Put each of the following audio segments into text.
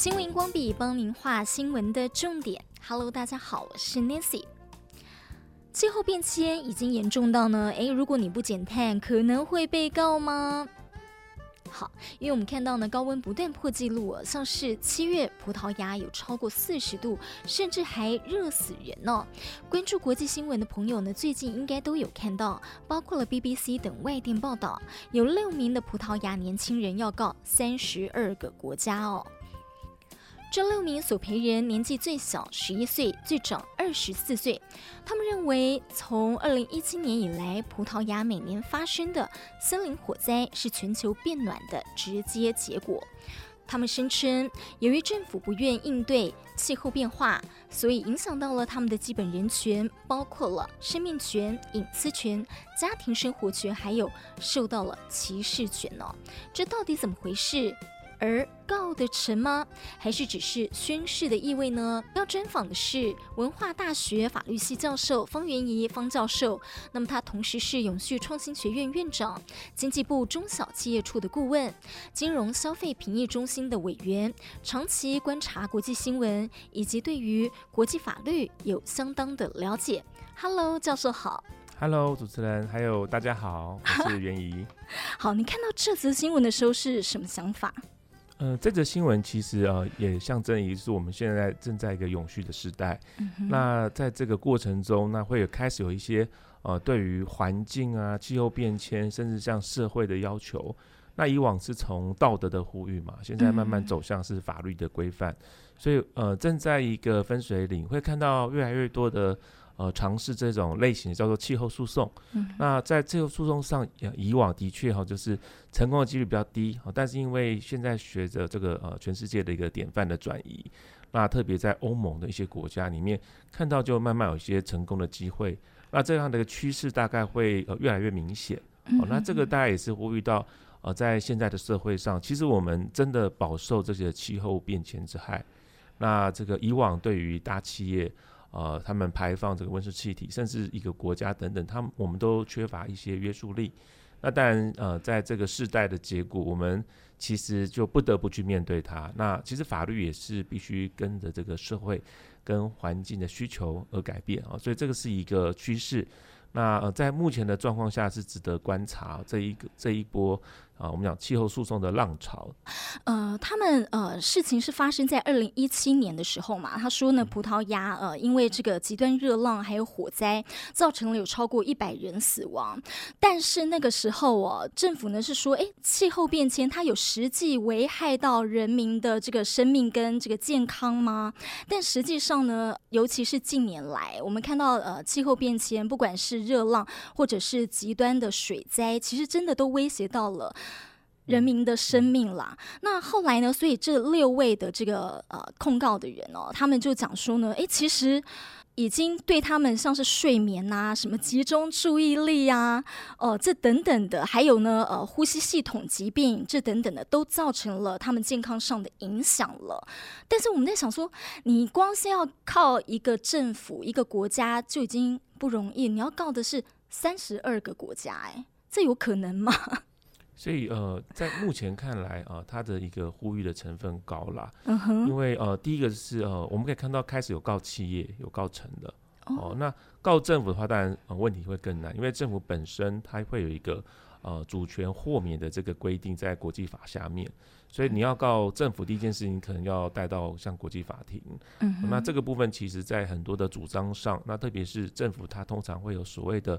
新闻荧光笔帮您画新闻的重点。Hello，大家好，我是 Nancy。气候变迁已经严重到呢，诶，如果你不减碳，可能会被告吗？好，因为我们看到呢，高温不断破纪录，像是七月葡萄牙有超过四十度，甚至还热死人呢、哦。关注国际新闻的朋友呢，最近应该都有看到，包括了 BBC 等外电报道，有六名的葡萄牙年轻人要告三十二个国家哦。这六名索赔人年纪最小十一岁，最长二十四岁。他们认为，从二零一七年以来，葡萄牙每年发生的森林火灾是全球变暖的直接结果。他们声称，由于政府不愿应对气候变化，所以影响到了他们的基本人权，包括了生命权、隐私权、家庭生活权，还有受到了歧视权呢。这到底怎么回事？而告得成吗？还是只是宣誓的意味呢？要专访的是文化大学法律系教授方元仪方教授。那么他同时是永续创新学院院长、经济部中小企业处的顾问、金融消费评议中心的委员，长期观察国际新闻，以及对于国际法律有相当的了解。Hello，教授好。Hello，主持人，还有大家好，我是元怡。好，你看到这则新闻的时候是什么想法？呃，这则新闻其实呃也象征于是我们现在正在一个永续的时代。嗯、那在这个过程中，那会有开始有一些呃对于环境啊、气候变迁，甚至像社会的要求。那以往是从道德的呼吁嘛，现在慢慢走向是法律的规范。嗯、所以呃正在一个分水岭，会看到越来越多的。呃，尝试这种类型叫做气候诉讼。嗯、那在气候诉讼上，以往的确哈，就是成功的几率比较低。但是因为现在学着这个呃全世界的一个典范的转移，那特别在欧盟的一些国家里面，看到就慢慢有一些成功的机会。那这样的一个趋势大概会呃越来越明显。哦，那这个大家也是呼吁到呃，在现在的社会上，其实我们真的饱受这些气候变迁之害。那这个以往对于大企业。呃，他们排放这个温室气体，甚至一个国家等等，他们我们都缺乏一些约束力。那当然，呃，在这个世代的结果，我们其实就不得不去面对它。那其实法律也是必须跟着这个社会跟环境的需求而改变啊，所以这个是一个趋势。那呃，在目前的状况下是值得观察这一个这一波。啊，我们讲气候诉讼的浪潮，呃，他们呃，事情是发生在二零一七年的时候嘛。他说呢，葡萄牙呃，因为这个极端热浪还有火灾，造成了有超过一百人死亡。但是那个时候哦，政府呢是说，哎，气候变迁它有实际危害到人民的这个生命跟这个健康吗？但实际上呢，尤其是近年来，我们看到呃，气候变迁，不管是热浪或者是极端的水灾，其实真的都威胁到了。人民的生命啦，那后来呢？所以这六位的这个呃控告的人哦，他们就讲说呢，诶，其实已经对他们像是睡眠呐、啊、什么集中注意力啊、哦、呃、这等等的，还有呢呃呼吸系统疾病这等等的，都造成了他们健康上的影响了。但是我们在想说，你光是要靠一个政府、一个国家就已经不容易，你要告的是三十二个国家，哎，这有可能吗？所以呃，在目前看来啊，它的一个呼吁的成分高啦。嗯哼。因为呃，第一个是呃，我们可以看到开始有告企业，有告成的。哦。那告政府的话，当然呃问题会更难，因为政府本身它会有一个呃主权豁免的这个规定在国际法下面，所以你要告政府第一件事情，可能要带到像国际法庭。嗯哼。那这个部分其实在很多的主张上，那特别是政府它通常会有所谓的。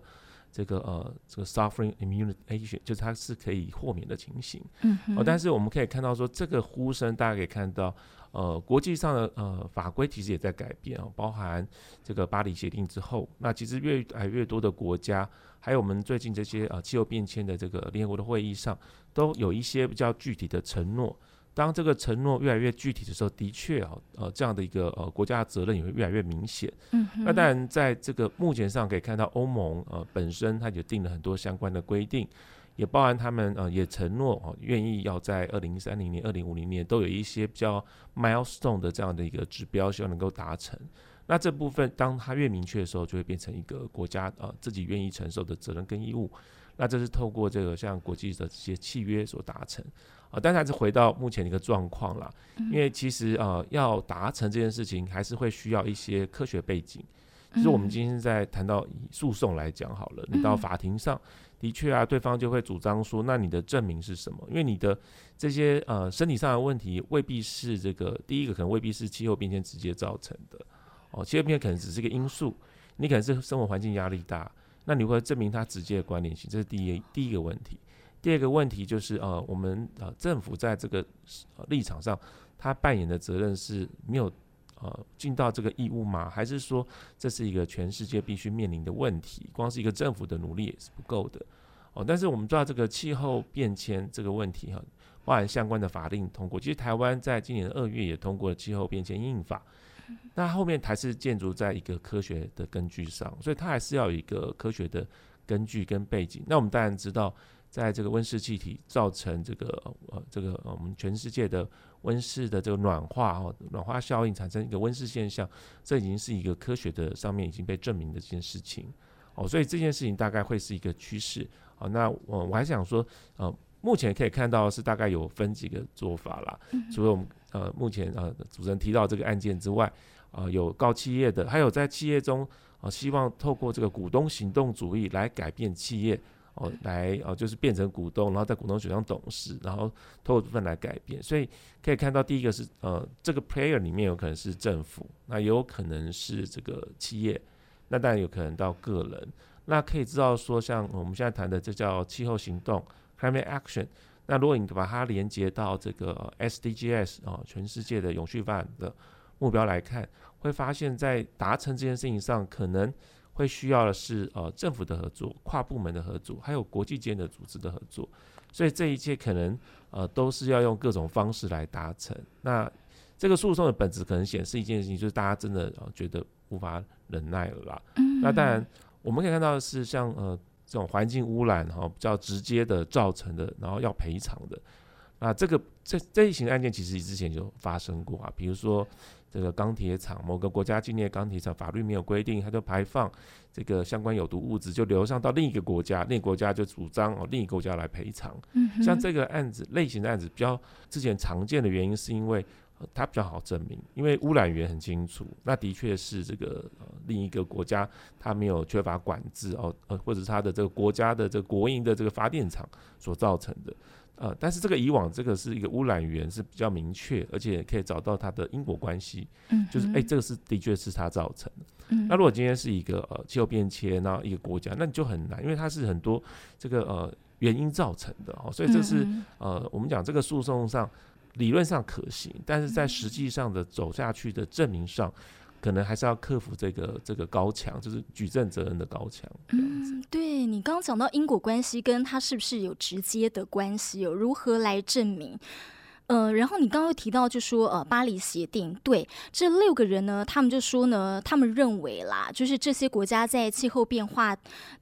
这个呃，这个 sovereign immunity 就是它是可以豁免的情形。嗯哼。哦，但是我们可以看到说，这个呼声大家可以看到，呃，国际上的呃法规其实也在改变哦，包含这个巴黎协定之后，那其实越来越多的国家，还有我们最近这些呃气候变迁的这个联合国的会议上，都有一些比较具体的承诺。当这个承诺越来越具体的时候，的确啊，呃，这样的一个呃国家的责任也会越来越明显。嗯。那当然，在这个目前上可以看到，欧盟呃本身它就定了很多相关的规定，也包含他们呃也承诺哦，愿意要在二零三零年、二零五零年都有一些比较 milestone 的这样的一个指标，希望能够达成。那这部分当它越明确的时候，就会变成一个国家呃自己愿意承受的责任跟义务。那这是透过这个像国际的这些契约所达成啊。但是还是回到目前的一个状况啦，因为其实呃要达成这件事情，还是会需要一些科学背景。就是我们今天在谈到以诉讼来讲好了，你到法庭上。的确啊，对方就会主张说，那你的证明是什么？因为你的这些呃身体上的问题未必是这个第一个，可能未必是气候变迁直接造成的哦，气候变迁可能只是一个因素，你可能是生活环境压力大，那你会证明它直接的关联性，这是第一第一个问题。第二个问题就是呃，我们呃政府在这个立场上，他扮演的责任是没有。呃，尽到这个义务吗？还是说这是一个全世界必须面临的问题？光是一个政府的努力也是不够的哦。但是我们知道这个气候变迁这个问题哈，包含相关的法令通过。其实台湾在今年二月也通过了气候变迁应法，那后面还是建筑在一个科学的根据上，所以它还是要有一个科学的根据跟背景。那我们当然知道。在这个温室气体造成这个呃这个我们全世界的温室的这个暖化哦，暖化效应产生一个温室现象，这已经是一个科学的上面已经被证明的这件事情哦，所以这件事情大概会是一个趋势哦。那我我还想说，呃，目前可以看到是大概有分几个做法啦，除了我们呃目前呃主持人提到这个案件之外，啊、呃，有告企业的，还有在企业中啊、呃，希望透过这个股东行动主义来改变企业。哦，来哦，就是变成股东，然后在股东选上董事，然后透过部分来改变。所以可以看到，第一个是呃，这个 player 里面有可能是政府，那也有可能是这个企业，那当然有可能到个人。那可以知道说，像我们现在谈的这叫气候行动 （climate action）。那如果你把它连接到这个 SDGs 啊、哦，全世界的永续发展的目标来看，会发现，在达成这件事情上，可能。会需要的是呃政府的合作、跨部门的合作，还有国际间的组织的合作，所以这一切可能呃都是要用各种方式来达成。那这个诉讼的本质可能显示一件事情，就是大家真的呃觉得无法忍耐了啦。嗯。那当然我们可以看到的是像呃这种环境污染哈比较直接的造成的，然后要赔偿的。那这个这这一型案件其实之前就发生过啊，比如说。这个钢铁厂，某个国家境内钢铁厂法律没有规定，它就排放这个相关有毒物质，就流上到另一个国家，另一个国家就主张哦，另一个国家来赔偿。嗯。像这个案子类型的案子，比较之前常见的原因是因为它比较好证明，因为污染源很清楚，那的确是这个另一个国家它没有缺乏管制哦，呃，或者是它的这个国家的这个国营的这个发电厂所造成的。呃，但是这个以往这个是一个污染源是比较明确，而且可以找到它的因果关系，嗯，就是哎、欸，这个是的确是它造成的。嗯，那如果今天是一个呃气候变迁，然后一个国家，那你就很难，因为它是很多这个呃原因造成的哦，所以这是呃我们讲这个诉讼上理论上可行，但是在实际上的走下去的证明上。可能还是要克服这个这个高墙，就是举证责任的高墙。嗯，对，你刚刚讲到因果关系，跟它是不是有直接的关系？有如何来证明？呃，然后你刚刚又提到，就说呃，巴黎协定，对这六个人呢，他们就说呢，他们认为啦，就是这些国家在气候变化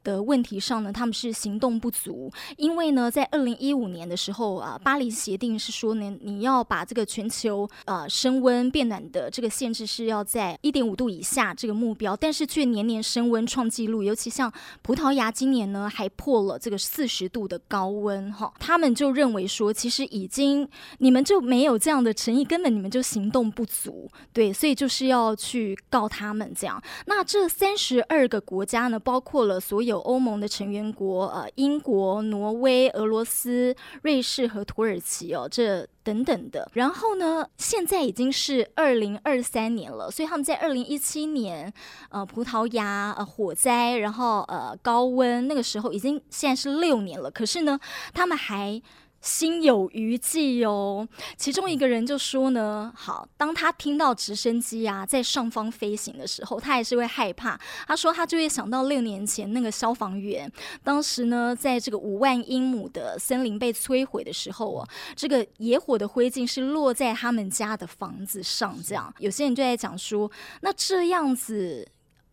的问题上呢，他们是行动不足，因为呢，在二零一五年的时候啊，巴黎协定是说呢，你要把这个全球呃升温变暖的这个限制是要在一点五度以下这个目标，但是却年年升温创纪录，尤其像葡萄牙今年呢还破了这个四十度的高温哈，他们就认为说，其实已经你们。就没有这样的诚意，根本你们就行动不足，对，所以就是要去告他们这样。那这三十二个国家呢，包括了所有欧盟的成员国，呃，英国、挪威、俄罗斯、瑞士和土耳其哦，这等等的。然后呢，现在已经是二零二三年了，所以他们在二零一七年，呃，葡萄牙呃火灾，然后呃高温，那个时候已经现在是六年了，可是呢，他们还。心有余悸哦，其中一个人就说呢：“好，当他听到直升机啊在上方飞行的时候，他还是会害怕。他说他就会想到六年前那个消防员，当时呢，在这个五万英亩的森林被摧毁的时候啊，这个野火的灰烬是落在他们家的房子上。这样，有些人就在讲说，那这样子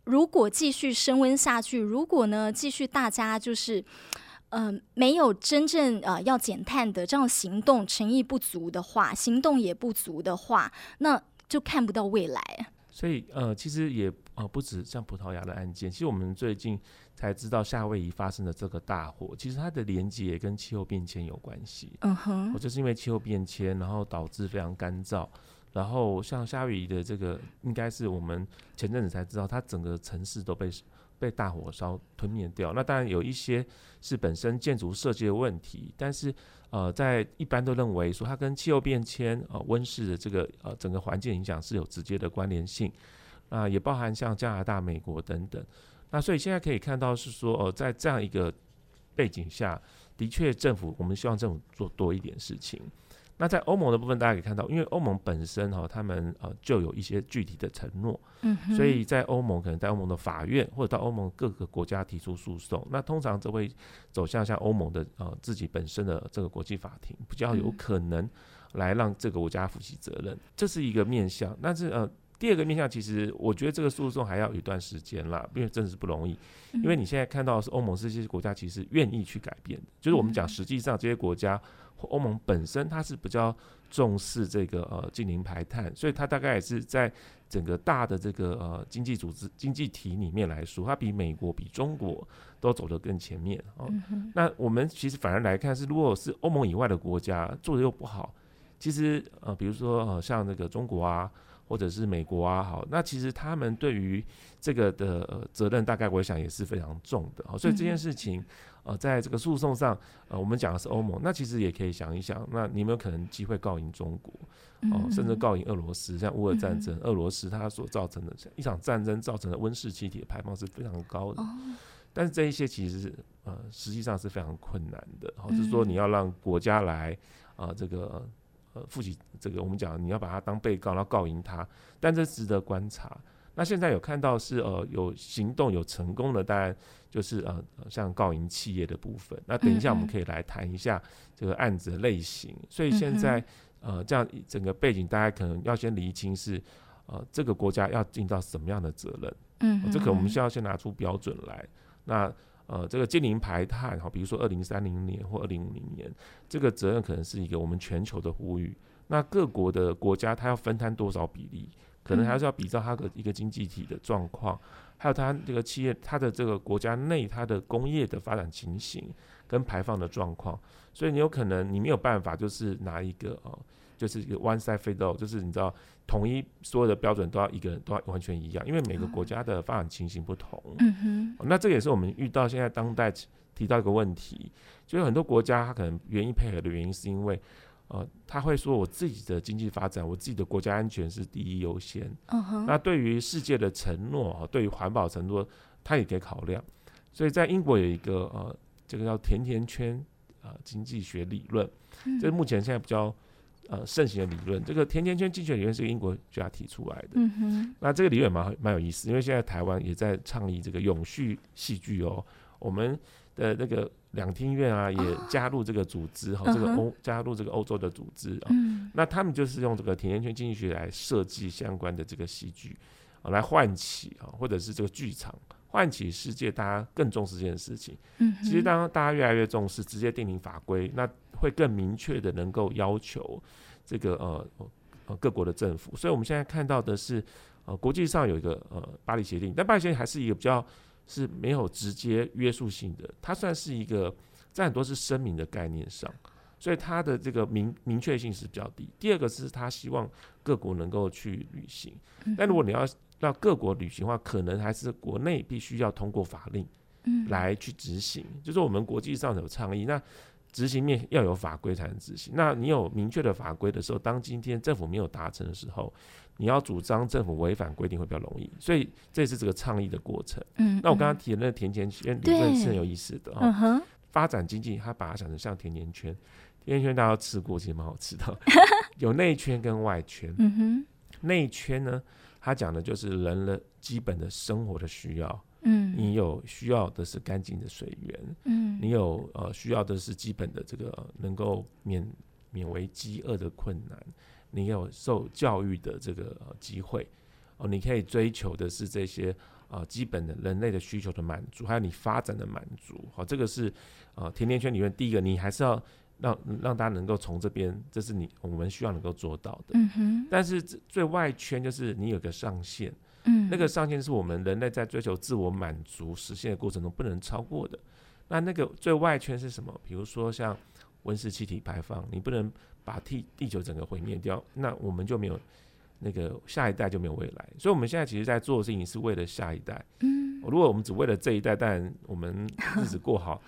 如果继续升温下去，如果呢继续大家就是。”嗯、呃，没有真正呃要减碳的这样行动诚意不足的话，行动也不足的话，那就看不到未来。所以呃，其实也呃不止像葡萄牙的案件，其实我们最近才知道夏威夷发生的这个大火，其实它的连接也跟气候变迁有关系。嗯哼，我，就是因为气候变迁，然后导致非常干燥，然后像夏威夷的这个，应该是我们前阵子才知道，它整个城市都被被大火烧吞灭掉。那当然有一些是本身建筑设计的问题，但是。呃，在一般都认为说它跟气候变迁、呃温室的这个呃整个环境影响是有直接的关联性，啊、呃，也包含像加拿大、美国等等。那所以现在可以看到是说，呃，在这样一个背景下，的确政府我们希望政府做多一点事情。那在欧盟的部分，大家可以看到，因为欧盟本身哈，他们呃就有一些具体的承诺，嗯，所以在欧盟可能在欧盟的法院或者到欧盟各个国家提出诉讼，那通常这会走向像欧盟的呃自己本身的这个国际法庭，比较有可能来让这个国家负起责任，这是一个面向。但是呃。第二个面向，其实我觉得这个诉讼还要有一段时间啦，因为真的是不容易。因为你现在看到的是欧盟这些国家其实愿意去改变的，就是我们讲实际上这些国家或欧盟本身它是比较重视这个呃净零排碳，所以它大概也是在整个大的这个呃经济组织经济体里面来说，它比美国比中国都走得更前面哦。那我们其实反而来看是，如果是欧盟以外的国家做的又不好，其实呃比如说呃像那个中国啊。或者是美国啊，好，那其实他们对于这个的、呃、责任，大概我想也是非常重的，好，所以这件事情，呃，在这个诉讼上，呃，我们讲的是欧盟，那其实也可以想一想，那你有没有可能机会告赢中国，哦，甚至告赢俄罗斯？像乌俄战争，俄罗斯它所造成的一场战争造成的温室气体的排放是非常高的，但是这一些其实是呃，实际上是非常困难的，好，就是说你要让国家来啊、呃，这个。呃，负起这个，我们讲你要把他当被告，然后告赢他，但这值得观察。那现在有看到是呃有行动有成功的，当然就是呃像告赢企业的部分。那等一下我们可以来谈一下这个案子的类型。所以现在呃这样整个背景，大家可能要先厘清是呃这个国家要尽到什么样的责任。嗯，这个我们需要先拿出标准来。那呃，这个近零排碳哈，比如说二零三零年或二零五零年，这个责任可能是一个我们全球的呼吁。那各国的国家，它要分摊多少比例，可能还是要比照它的一个经济体的状况，还有它这个企业，它的这个国家内它的工业的发展情形跟排放的状况。所以你有可能你没有办法，就是拿一个呃。就是一个 one size fits all，就是你知道，统一所有的标准都要一个人都要完全一样，因为每个国家的发展情形不同。嗯哼。那这也是我们遇到现在当代提到一个问题，就是很多国家他可能愿意配合的原因，是因为呃，他会说我自己的经济发展，我自己的国家安全是第一优先。嗯哼。那对于世界的承诺，对于环保承诺，他也可以考量。所以在英国有一个呃，这个叫甜甜圈啊、呃、经济学理论，这是目前现在比较。呃，盛行的理论，这个甜甜圈经济学理论是英国学家提出来的。嗯哼。那这个理论蛮蛮有意思，因为现在台湾也在倡议这个永续戏剧哦。我们的那个两厅院啊，也加入这个组织哈、哦，这个欧加入这个欧洲的组织啊、哦。嗯。那他们就是用这个甜甜圈经济学来设计相关的这个戏剧，啊，来唤起啊，或者是这个剧场唤起世界大家更重视这件事情。嗯。其实当大家越来越重视，直接定定法规，那。会更明确的能够要求这个呃呃各国的政府，所以我们现在看到的是呃国际上有一个呃巴黎协定，但巴黎协定还是一个比较是没有直接约束性的，它算是一个在很多是声明的概念上，所以它的这个明明确性是比较低。第二个是他希望各国能够去履行，但如果你要让各国旅行的话，可能还是国内必须要通过法令来去执行，就是我们国际上有倡议那。执行面要有法规才能执行。那你有明确的法规的时候，当今天政府没有达成的时候，你要主张政府违反规定会比较容易。所以这也是这个倡议的过程。嗯，那我刚刚提的那个甜甜圈理论是很有意思的哈。嗯、发展经济，它把它想成像甜甜圈，甜甜圈大家都吃过，其实蛮好吃的。有内圈跟外圈。嗯哼。内圈呢，它讲的就是人的基本的生活的需要。嗯，你有需要的是干净的水源，嗯，你有呃需要的是基本的这个能够免免为饥饿的困难，你有受教育的这个机会，哦、呃，你可以追求的是这些啊、呃、基本的人类的需求的满足，还有你发展的满足，好、呃，这个是啊甜甜圈里面第一个，你还是要让让大家能够从这边，这是你我们需要能够做到的。嗯哼。但是最外圈就是你有个上限，嗯，那个上限是我们人类在追求自我满足实现的过程中不能超过的。那那个最外圈是什么？比如说像温室气体排放，你不能把地地球整个毁灭掉，那我们就没有那个下一代就没有未来。所以我们现在其实在做的事情是为了下一代。嗯，如果我们只为了这一代，当然我们日子过好，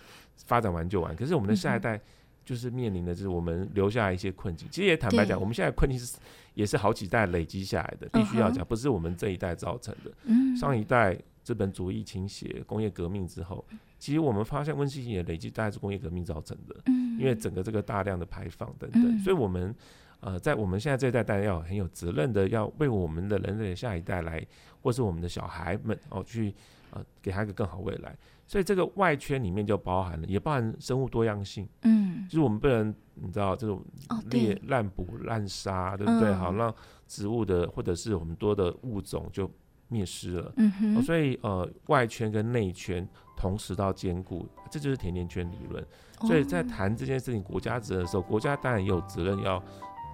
发展完就完。可是我们的下一代就是面临的就是我们留下一些困境。其实也坦白讲，我们现在困境是也是好几代累积下来的，必须要讲，不是我们这一代造成的。嗯，上一代资本主义倾斜、工业革命之后。其实我们发现温室气体的累积大概是工业革命造成的，因为整个这个大量的排放等等，所以我们呃在我们现在这一代大家要很有责任的，要为我们的人类的下一代来，或是我们的小孩们哦去呃给他一个更好未来。所以这个外圈里面就包含了，也包含生物多样性，嗯，就是我们不能你知道这种猎滥捕滥杀，对不对？好让植物的或者是我们多的物种就灭失了，嗯哼，所以呃外圈跟内圈。同时到兼顾，这就是甜甜圈理论。所以在谈这件事情国家责任的时候，国家当然也有责任要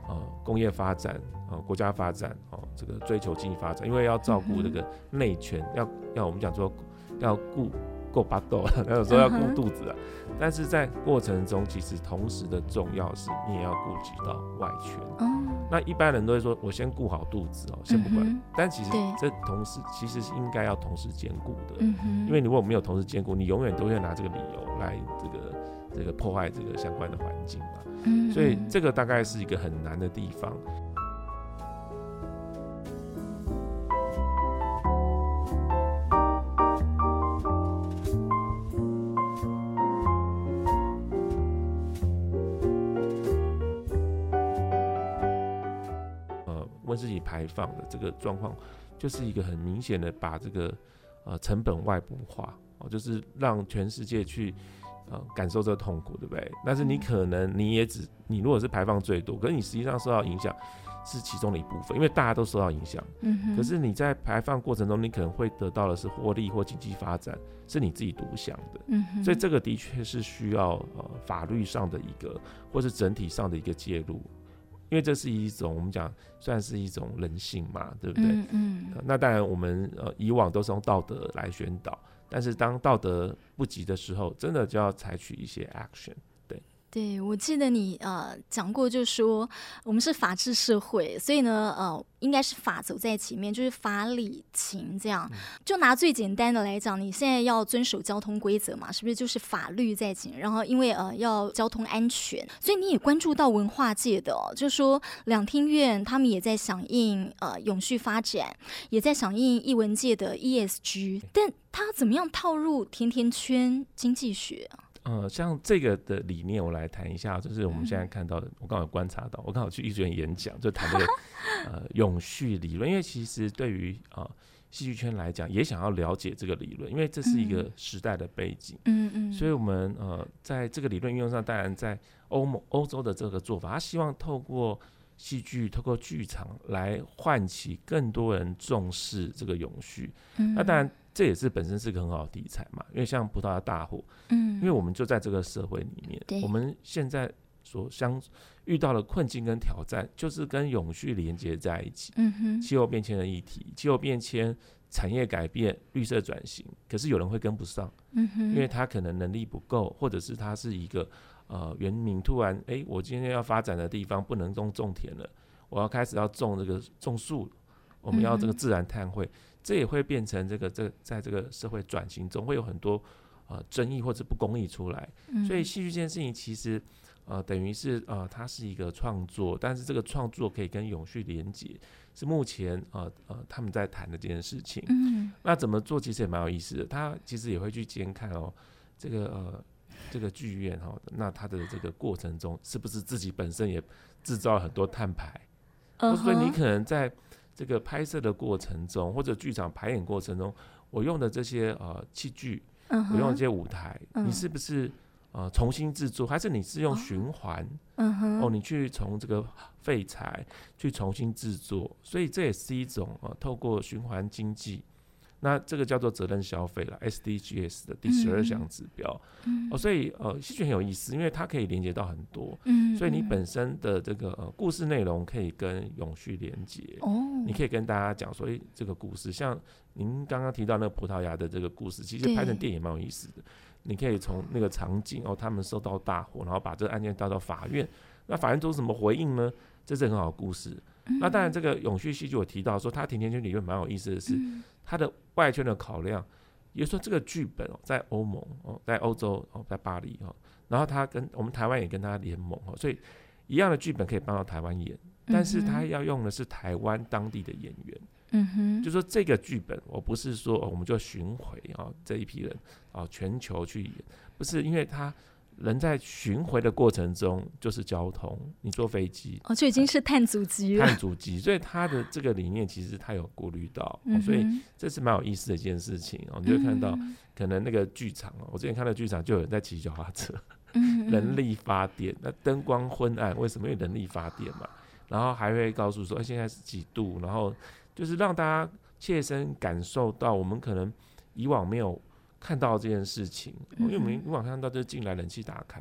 呃工业发展，呃国家发展哦、呃，这个追求经济发展，因为要照顾这个内圈，要要我们讲说要顾够巴肚，有时候要顾肚子啊。但是在过程中，其实同时的重要是你也要顾及到外圈。那一般人都会说，我先顾好肚子哦，先不管。但其实这同时其实是应该要同时兼顾的，因为你如果没有同时兼顾，你永远都会拿这个理由来这个这个破坏这个相关的环境嘛。所以这个大概是一个很难的地方。自己排放的这个状况，就是一个很明显的把这个呃成本外部化哦，就是让全世界去呃感受这个痛苦，对不对？但是你可能你也只你如果是排放最多，可是你实际上受到影响是其中的一部分，因为大家都受到影响。可是你在排放过程中，你可能会得到的是获利或经济发展，是你自己独享的。所以这个的确是需要呃法律上的一个，或是整体上的一个介入。因为这是一种我们讲算是一种人性嘛，对不对？嗯，嗯、呃。那当然，我们呃以往都是用道德来宣导，但是当道德不及的时候，真的就要采取一些 action。对，我记得你呃讲过，就是说我们是法治社会，所以呢，呃，应该是法走在前面，就是法理情这样。就拿最简单的来讲，你现在要遵守交通规则嘛，是不是就是法律在前？然后因为呃要交通安全，所以你也关注到文化界的，哦，就是说两厅院他们也在响应呃永续发展，也在响应艺文界的 ESG，但他怎么样套入甜甜圈经济学啊？呃，像这个的理念，我来谈一下，就是我们现在看到的。我刚好观察到，我刚好去艺术院演讲，就谈这个 呃永续理论。因为其实对于呃戏剧圈来讲，也想要了解这个理论，因为这是一个时代的背景。嗯嗯。所以我们呃在这个理论运用上，当然在欧盟欧洲的这个做法，他希望透过戏剧、透过剧场来唤起更多人重视这个永续。嗯。那当然。这也是本身是个很好的题材嘛，因为像葡萄牙大火，嗯，因为我们就在这个社会里面，对。我们现在所相遇到的困境跟挑战，就是跟永续连接在一起，嗯哼，气候变迁的议题，气候变迁、产业改变、绿色转型，可是有人会跟不上，嗯哼，因为他可能能力不够，或者是他是一个呃原民突然，哎，我今天要发展的地方不能种种田了，我要开始要种这个种树，我们要这个自然碳汇。嗯这也会变成这个这在这个社会转型中会有很多呃争议或者不公义出来，所以戏剧这件事情其实呃等于是呃它是一个创作，但是这个创作可以跟永续连接，是目前呃呃他们在谈的这件事情。嗯，那怎么做其实也蛮有意思的，他其实也会去监看哦，这个呃这个剧院哈，那它的这个过程中是不是自己本身也制造了很多碳排，或者说你可能在。这个拍摄的过程中，或者剧场排演过程中，我用的这些呃器具，uh 我用的这些舞台，uh. 你是不是呃重新制作，还是你是用循环？Uh. 哦，你去从这个废材去重新制作，所以这也是一种呃透过循环经济，那这个叫做责任消费了，SDGs 的第十二项指标。嗯、哦，所以呃，戏剧很有意思，因为它可以连接到很多。嗯，所以你本身的这个、呃、故事内容可以跟永续连接。哦，你可以跟大家讲说，诶，这个故事，像您刚刚提到那个葡萄牙的这个故事，其实拍成电影蛮有意思的。你可以从那个场景哦，他们受到大火，然后把这个案件带到法院，那法院做什么回应呢？这是很好的故事。嗯、那当然，这个永续戏剧我提到说，它甜甜圈理论蛮有意思的是，它的外圈的考量，也就是说这个剧本哦，在欧盟哦，在欧洲哦，在巴黎哦，然后他跟我们台湾也跟他联盟哦，所以一样的剧本可以搬到台湾演，但是他要用的是台湾当地的演员。嗯哼，就说这个剧本，我不是说我们就巡回啊这一批人啊全球去演，不是，因为他人在巡回的过程中就是交通，你坐飞机哦，就已经是碳足迹了，碳足迹，所以他的这个理念其实他有顾虑到，嗯，所以这是蛮有意思的一件事情哦。你就会看到可能那个剧场哦，我之前看到剧场就有人在骑脚踏车，嗯，人力发电，那灯光昏暗，为什么？因为人力发电嘛，然后还会告诉说，哎，现在是几度，然后。就是让大家切身感受到，我们可能以往没有看到这件事情，因为我们以往看到就是进来冷气打开，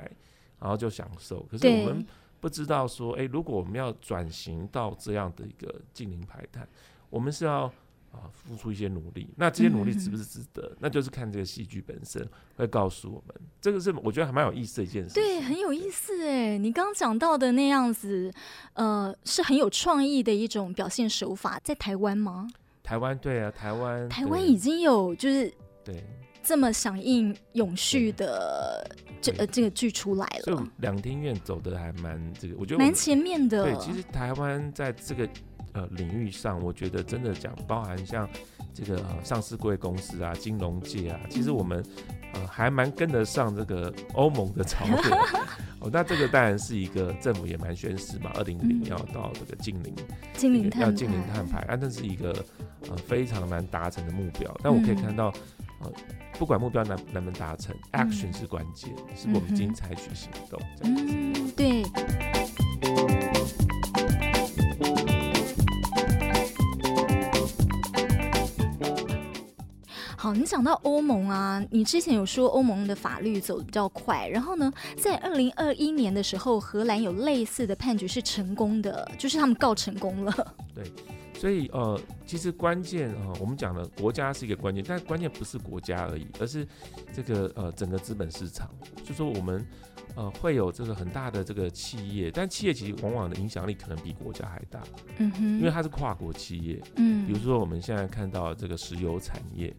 然后就享受。可是我们不知道说，诶，如果我们要转型到这样的一个近零排碳，我们是要啊付出一些努力。那这些努力值不值得？那就是看这个戏剧本身会告诉我们。这个是我觉得还蛮有意思的一件事。对，很有意思哎！你刚刚讲到的那样子，呃，是很有创意的一种表现手法，在台湾吗？台湾对啊，台湾台湾已经有就是对这么响应永续的这呃这个剧出来了。所以两厅院走的还蛮这个，我觉得蛮前面的。对，其实台湾在这个呃领域上，我觉得真的讲包含像这个、呃、上市贵公司啊、金融界啊，其实我们。呃，还蛮跟得上这个欧盟的潮流 哦。那这个当然是一个政府也蛮宣示嘛，二零零要到这个净零，净零要净零碳排啊，那是一个呃非常难达成的目标。但我可以看到，呃，不管目标能能不能达成，action 是关键，是我们已经采取行动。嗯，对。好，你讲到欧盟啊，你之前有说欧盟的法律走得比较快，然后呢，在二零二一年的时候，荷兰有类似的判决是成功的，就是他们告成功了。对，所以呃，其实关键啊、呃，我们讲了国家是一个关键，但关键不是国家而已，而是这个呃整个资本市场，就说我们呃会有这个很大的这个企业，但企业其实往往的影响力可能比国家还大，嗯哼，因为它是跨国企业，嗯，比如说我们现在看到这个石油产业。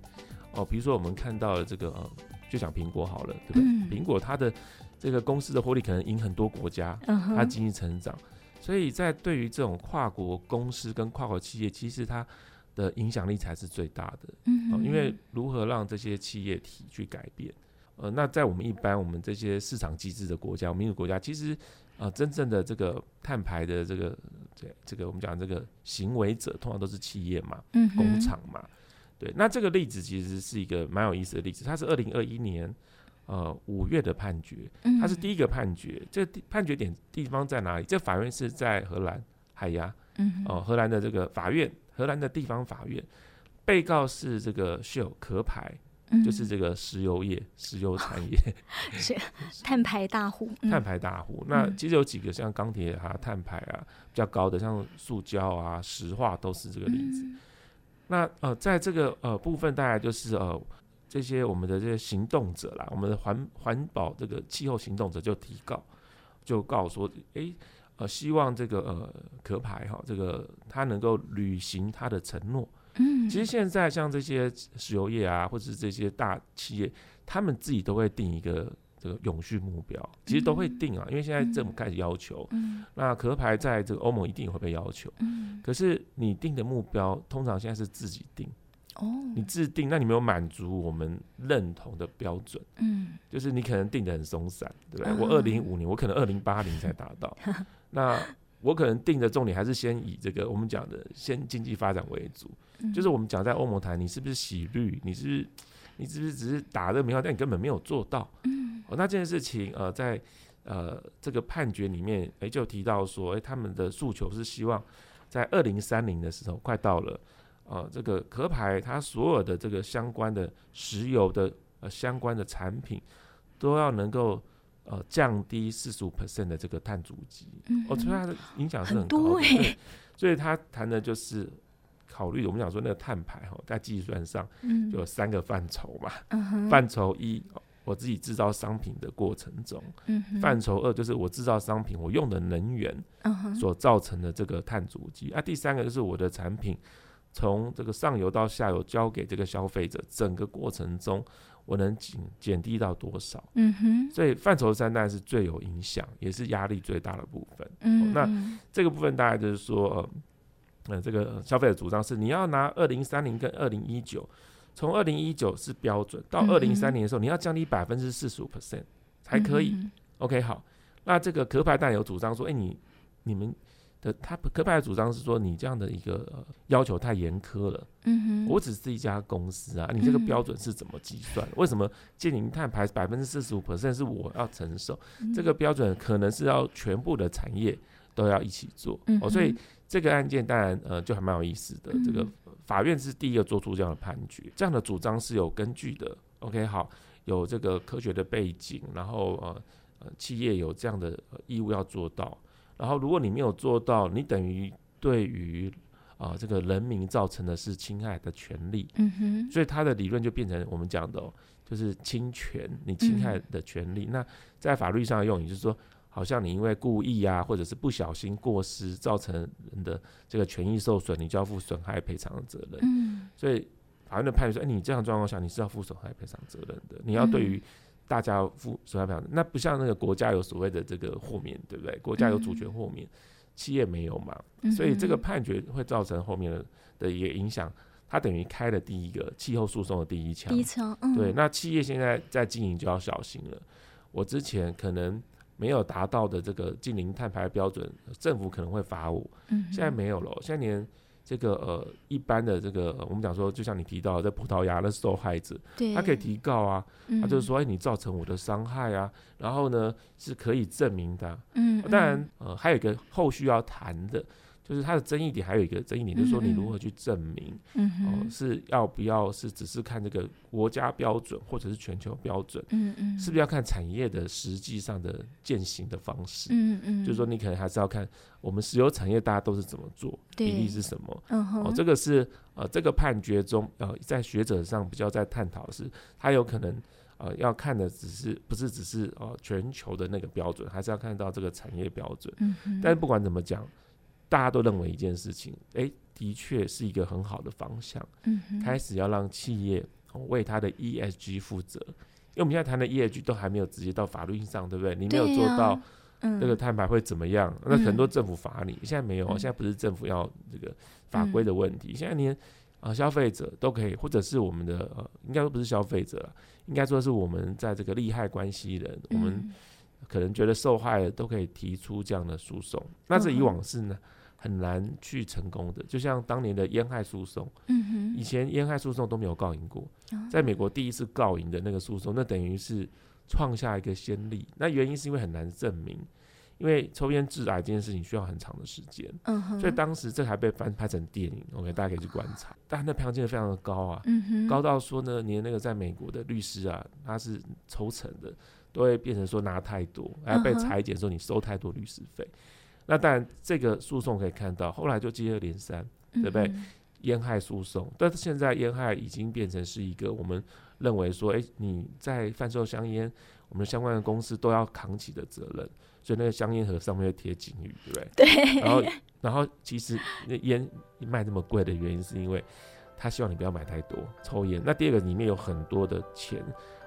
哦，比如说我们看到的这个，呃，就讲苹果好了，对不对？嗯、苹果它的这个公司的获利可能赢很多国家，它经济成长，所以在对于这种跨国公司跟跨国企业，其实它的影响力才是最大的。嗯、呃，因为如何让这些企业体去改变？呃，那在我们一般我们这些市场机制的国家、民主国家，其实呃，真正的这个碳排的这个这这个我们讲这个行为者，通常都是企业嘛，嗯，工厂嘛。对，那这个例子其实是一个蛮有意思的例子，它是二零二一年呃五月的判决，它是第一个判决，这判决点地方在哪里？这法院是在荷兰海牙，嗯，哦，荷兰的这个法院，荷兰的地方法院，被告是这个 Shell 壳牌，就是这个石油业、石油产业，是碳排大户，碳排大户。那其实有几个像钢铁啊、碳排啊比较高的，像塑胶啊、石化都是这个例子。那呃，在这个呃部分，大概就是呃这些我们的这些行动者啦，我们的环环保这个气候行动者就提告，就告说，哎，呃，希望这个呃壳牌哈，这个他能够履行他的承诺。嗯，其实现在像这些石油业啊，或者是这些大企业，他们自己都会定一个。这个永续目标其实都会定啊，因为现在政府开始要求，那壳牌在这个欧盟一定也会被要求。可是你定的目标通常现在是自己定，你制定，那你没有满足我们认同的标准，嗯。就是你可能定的很松散，对不对？我二零五年，我可能二零八零才达到，那我可能定的重点还是先以这个我们讲的先经济发展为主，就是我们讲在欧盟谈，你是不是洗绿？你是不是你是不是只是打这个名号，但你根本没有做到？哦，那这件事情，呃，在呃这个判决里面，哎，就提到说，哎，他们的诉求是希望在二零三零的时候，快到了，呃这个壳牌它所有的这个相关的石油的呃相关的产品都要能够呃降低四十五 percent 的这个碳足迹，嗯，哦，所以它的影响是很高的，欸、对，所以他谈的就是考虑我们讲说那个碳排哈，在计算上就有三个范畴嘛，范畴一。我自己制造商品的过程中，范畴二就是我制造商品我用的能源所造成的这个碳足迹，啊，第三个就是我的产品从这个上游到下游交给这个消费者，整个过程中我能减减低到多少？嗯哼，所以范畴三当然是最有影响，也是压力最大的部分。嗯，那这个部分大概就是说，呃，呃这个消费者主张是你要拿二零三零跟二零一九。从二零一九是标准，到二零三零的时候，你要降低百分之四十五 percent 才可以。嗯、OK，好，那这个壳牌当然有主张说，哎、欸，你你们的他科派的主张是说，你这样的一个、呃、要求太严苛了。嗯哼，我只是一家公司啊，你这个标准是怎么计算？为什么建零碳排百分之四十五 percent 是我要承受？这个标准可能是要全部的产业都要一起做。哦，所以这个案件当然呃就还蛮有意思的。这个。法院是第一个做出这样的判决，这样的主张是有根据的。OK，好，有这个科学的背景，然后呃呃，企业有这样的义务要做到。然后如果你没有做到，你等于对于啊、呃、这个人民造成的是侵害的权利。嗯哼。所以他的理论就变成我们讲的、哦，就是侵权，你侵害的权利。嗯、那在法律上的用语就是说。好像你因为故意啊，或者是不小心过失造成人的这个权益受损，你就要负损害赔偿的责任。嗯，所以法院的判决说，哎，你这样状况下你是要负损害赔偿责任的，你要对于大家负损害赔偿。那不像那个国家有所谓的这个豁免，对不对？国家有主权豁免，企业没有嘛。所以这个判决会造成后面的的一个影响，它等于开了第一个气候诉讼的第一枪。第一枪，对。那企业现在在经营就要小心了。我之前可能。没有达到的这个近零碳排标准，政府可能会罚我。嗯、现在没有了，现在连这个呃一般的这个、呃、我们讲说，就像你提到的，在葡萄牙的受害者，他可以提告啊，嗯、他就是说，哎，你造成我的伤害啊，然后呢是可以证明的。嗯，当然呃还有一个后续要谈的。就是它的争议点还有一个争议点，就是说你如何去证明，嗯嗯，是要不要是只是看这个国家标准或者是全球标准，嗯嗯，是不是要看产业的实际上的践行的方式，嗯嗯，就是说你可能还是要看我们石油产业大家都是怎么做，比例是什么，哦，这个是呃这个判决中呃在学者上比较在探讨的是，他有可能呃要看的只是不是只是呃全球的那个标准，还是要看到这个产业标准，但是不管怎么讲。大家都认为一件事情，哎、欸，的确是一个很好的方向。嗯、开始要让企业为他的 ESG 负责，因为我们现在谈的 ESG 都还没有直接到法律上，对不对？你没有做到，那个碳排会怎么样？嗯、那很多政府罚你，现在没有，现在不是政府要这个法规的问题，嗯、现在连啊消费者都可以，或者是我们的呃，应该说不是消费者，应该说是我们在这个利害关系人，我们可能觉得受害的都可以提出这样的诉讼。那这以往是呢？很难去成功的，就像当年的烟害诉讼，嗯哼，以前烟害诉讼都没有告赢过，在美国第一次告赢的那个诉讼，那等于是创下一个先例。那原因是因为很难证明，因为抽烟致癌这件事情需要很长的时间，嗯，所以当时这还被翻拍成电影，OK，大家可以去观察。但那票价非常的高啊，嗯，高到说呢，连那个在美国的律师啊，他是抽成的，都会变成说拿太多，还要被裁减说你收太多律师费。那当然，这个诉讼可以看到，后来就接二连三，对不对？烟、嗯、害诉讼，但是现在烟害已经变成是一个我们认为说，哎，你在贩售香烟，我们相关的公司都要扛起的责任，所以那个香烟盒上面会贴警语，对不对？对。然后，然后其实那烟卖那么贵的原因，是因为他希望你不要买太多抽烟。那第二个，里面有很多的钱，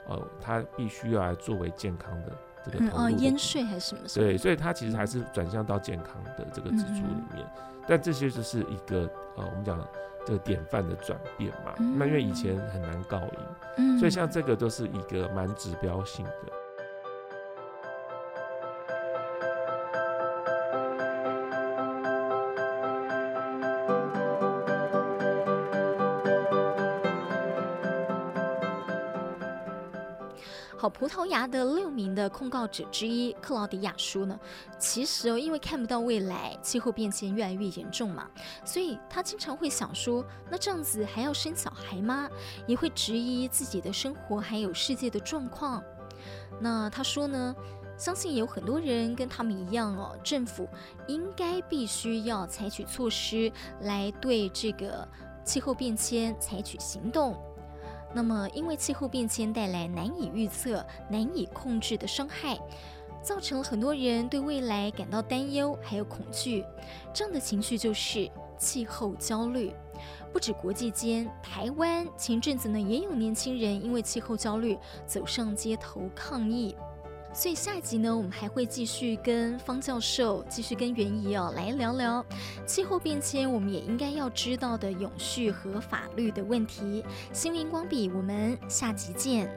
呃，他必须要来作为健康的。嗯哦，烟税还是什么？对，所以它其实还是转向到健康的这个支出里面。嗯、但这些就是一个呃，我们讲这个典范的转变嘛。嗯、那因为以前很难告赢，嗯、所以像这个都是一个蛮指标性的。葡萄牙的六名的控告者之一克劳迪亚说呢，其实哦，因为看不到未来，气候变迁越来越严重嘛，所以他经常会想说，那这样子还要生小孩吗？也会质疑自己的生活还有世界的状况。那他说呢，相信有很多人跟他们一样哦，政府应该必须要采取措施来对这个气候变迁采取行动。那么，因为气候变迁带来难以预测、难以控制的伤害，造成了很多人对未来感到担忧还有恐惧。这样的情绪就是气候焦虑。不止国际间，台湾前阵子呢也有年轻人因为气候焦虑走上街头抗议。所以下一集呢，我们还会继续跟方教授继续跟袁怡哦来聊聊气候变迁，我们也应该要知道的永续和法律的问题。心灵光笔，我们下集见。